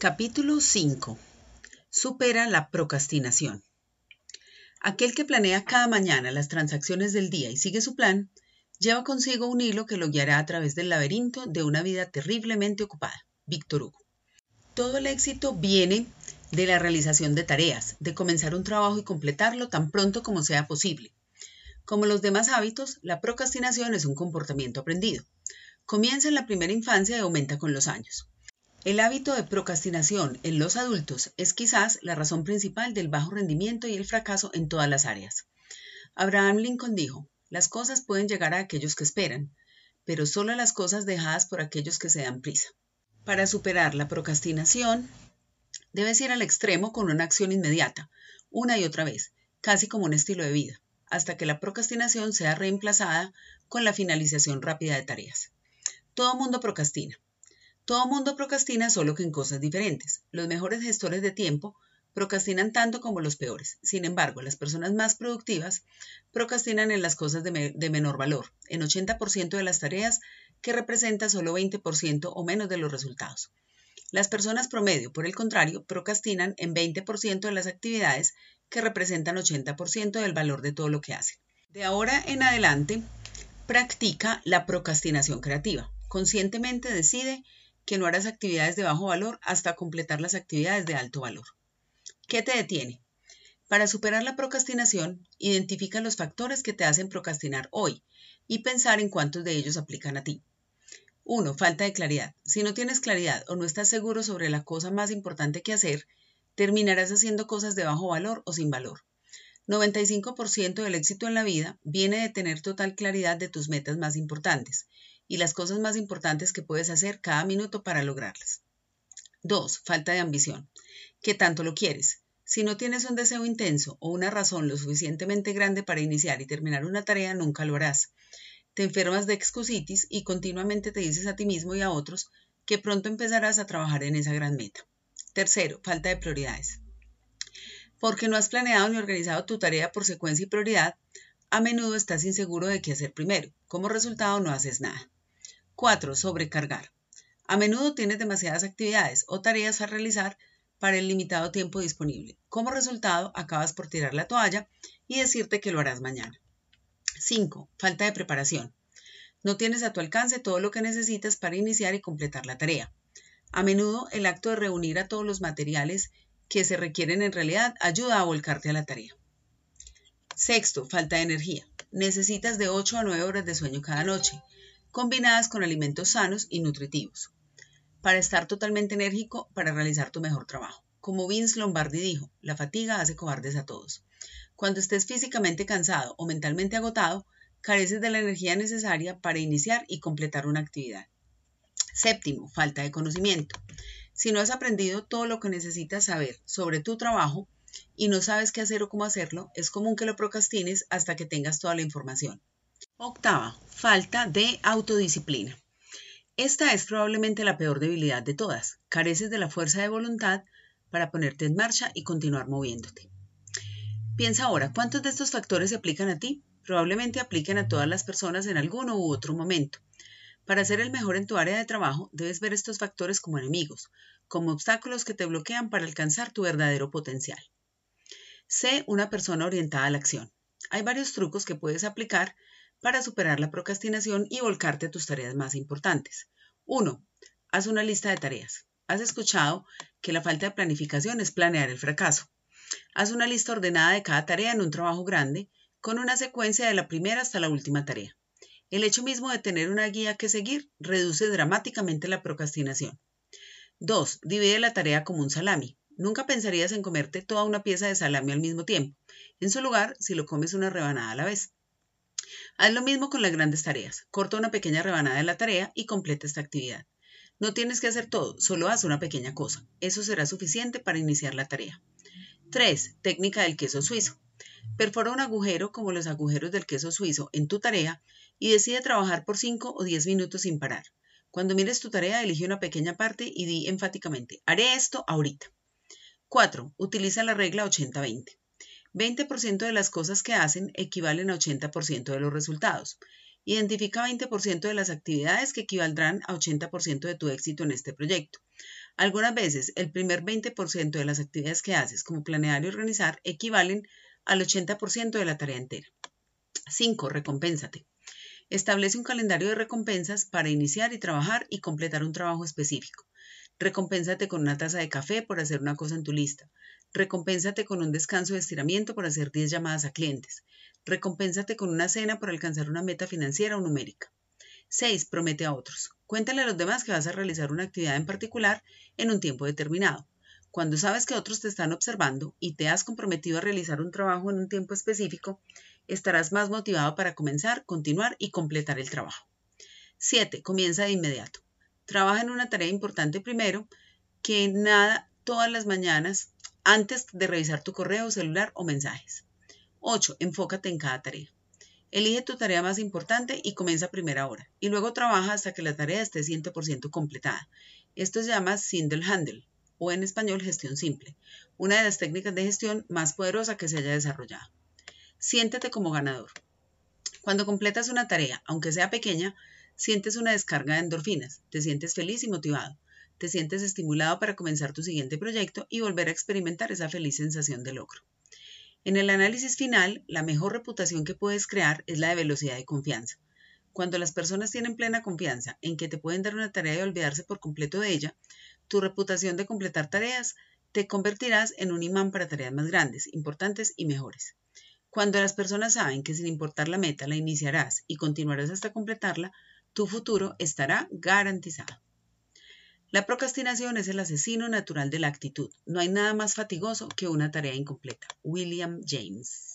Capítulo 5. Supera la procrastinación. Aquel que planea cada mañana las transacciones del día y sigue su plan, lleva consigo un hilo que lo guiará a través del laberinto de una vida terriblemente ocupada. Víctor Hugo. Todo el éxito viene de la realización de tareas, de comenzar un trabajo y completarlo tan pronto como sea posible. Como los demás hábitos, la procrastinación es un comportamiento aprendido. Comienza en la primera infancia y aumenta con los años. El hábito de procrastinación en los adultos es quizás la razón principal del bajo rendimiento y el fracaso en todas las áreas. Abraham Lincoln dijo, las cosas pueden llegar a aquellos que esperan, pero solo las cosas dejadas por aquellos que se dan prisa. Para superar la procrastinación, debes ir al extremo con una acción inmediata, una y otra vez, casi como un estilo de vida, hasta que la procrastinación sea reemplazada con la finalización rápida de tareas. Todo mundo procrastina todo mundo procrastina solo que en cosas diferentes. Los mejores gestores de tiempo procrastinan tanto como los peores. Sin embargo, las personas más productivas procrastinan en las cosas de, menor valor, en 80% de las tareas que representa solo 20% o menos de los resultados. Las personas promedio, por el contrario, procrastinan en 20% de las actividades que representan 80% del valor de todo lo que hacen. De ahora en adelante, practica la procrastinación creativa. Conscientemente decide que no harás actividades de bajo valor hasta completar las actividades de alto valor. ¿Qué te detiene? Para superar la procrastinación, identifica los factores que te hacen procrastinar hoy y pensar en cuántos de ellos aplican a ti. 1. Falta de claridad. Si no tienes claridad o no estás seguro sobre la cosa más importante que hacer, terminarás haciendo cosas de bajo valor o sin valor. 95% del éxito en la vida viene de tener total claridad de tus metas más importantes y las cosas más importantes que puedes hacer cada minuto para lograrlas. 2. Falta de ambición. ¿Qué tanto lo quieres? Si no tienes un deseo intenso o una razón lo suficientemente grande para iniciar y terminar una tarea, nunca lo harás. Te enfermas de excusitis y continuamente te dices a ti mismo y a otros que pronto empezarás a trabajar en esa gran meta. Tercero, falta de prioridades. Porque no has planeado ni organizado tu tarea por secuencia y prioridad, a menudo estás inseguro de qué hacer primero. Como resultado, no haces nada. 4. Sobrecargar. A menudo tienes demasiadas actividades o tareas a realizar para el limitado tiempo disponible. Como resultado, acabas por tirar la toalla y decirte que lo harás mañana. 5. Falta de preparación. No tienes a tu alcance todo lo que necesitas para iniciar y completar la tarea. A menudo el acto de reunir a todos los materiales que se requieren en realidad ayuda a volcarte a la tarea. Sexto, falta de energía. Necesitas de 8 a 9 horas de sueño cada noche combinadas con alimentos sanos y nutritivos, para estar totalmente enérgico para realizar tu mejor trabajo. Como Vince Lombardi dijo, la fatiga hace cobardes a todos. Cuando estés físicamente cansado o mentalmente agotado, careces de la energía necesaria para iniciar y completar una actividad. Séptimo, falta de conocimiento. Si no has aprendido todo lo que necesitas saber sobre tu trabajo y no sabes qué hacer o cómo hacerlo, es común que lo procrastines hasta que tengas toda la información. Octava, falta de autodisciplina. Esta es probablemente la peor debilidad de todas. Careces de la fuerza de voluntad para ponerte en marcha y continuar moviéndote. Piensa ahora, ¿cuántos de estos factores se aplican a ti? Probablemente apliquen a todas las personas en alguno u otro momento. Para ser el mejor en tu área de trabajo, debes ver estos factores como enemigos, como obstáculos que te bloquean para alcanzar tu verdadero potencial. Sé una persona orientada a la acción. Hay varios trucos que puedes aplicar para superar la procrastinación y volcarte a tus tareas más importantes. 1. Haz una lista de tareas. Has escuchado que la falta de planificación es planear el fracaso. Haz una lista ordenada de cada tarea en un trabajo grande, con una secuencia de la primera hasta la última tarea. El hecho mismo de tener una guía que seguir reduce dramáticamente la procrastinación. 2. Divide la tarea como un salami. Nunca pensarías en comerte toda una pieza de salami al mismo tiempo. En su lugar, si lo comes una rebanada a la vez. Haz lo mismo con las grandes tareas. Corta una pequeña rebanada de la tarea y completa esta actividad. No tienes que hacer todo, solo haz una pequeña cosa. Eso será suficiente para iniciar la tarea. 3. Técnica del queso suizo. Perfora un agujero como los agujeros del queso suizo en tu tarea y decide trabajar por 5 o 10 minutos sin parar. Cuando mires tu tarea, elige una pequeña parte y di enfáticamente, haré esto ahorita. 4. Utiliza la regla 80-20. 20% de las cosas que hacen equivalen a 80% de los resultados. Identifica 20% de las actividades que equivaldrán a 80% de tu éxito en este proyecto. Algunas veces el primer 20% de las actividades que haces, como planear y organizar, equivalen al 80% de la tarea entera. 5. Recompénsate. Establece un calendario de recompensas para iniciar y trabajar y completar un trabajo específico. Recompénsate con una taza de café por hacer una cosa en tu lista. Recompénsate con un descanso de estiramiento por hacer 10 llamadas a clientes. Recompénsate con una cena por alcanzar una meta financiera o numérica. 6. Promete a otros. Cuéntale a los demás que vas a realizar una actividad en particular en un tiempo determinado. Cuando sabes que otros te están observando y te has comprometido a realizar un trabajo en un tiempo específico, estarás más motivado para comenzar, continuar y completar el trabajo. 7. Comienza de inmediato. Trabaja en una tarea importante primero que nada todas las mañanas antes de revisar tu correo, celular o mensajes. 8. Enfócate en cada tarea. Elige tu tarea más importante y comienza a primera hora, y luego trabaja hasta que la tarea esté 100% completada. Esto se llama Single Handle, o en español gestión simple, una de las técnicas de gestión más poderosa que se haya desarrollado. Siéntete como ganador. Cuando completas una tarea, aunque sea pequeña, sientes una descarga de endorfinas, te sientes feliz y motivado, te sientes estimulado para comenzar tu siguiente proyecto y volver a experimentar esa feliz sensación de logro. En el análisis final, la mejor reputación que puedes crear es la de velocidad y confianza. Cuando las personas tienen plena confianza en que te pueden dar una tarea y olvidarse por completo de ella, tu reputación de completar tareas te convertirás en un imán para tareas más grandes, importantes y mejores. Cuando las personas saben que sin importar la meta la iniciarás y continuarás hasta completarla, tu futuro estará garantizado. La procrastinación es el asesino natural de la actitud. No hay nada más fatigoso que una tarea incompleta. William James.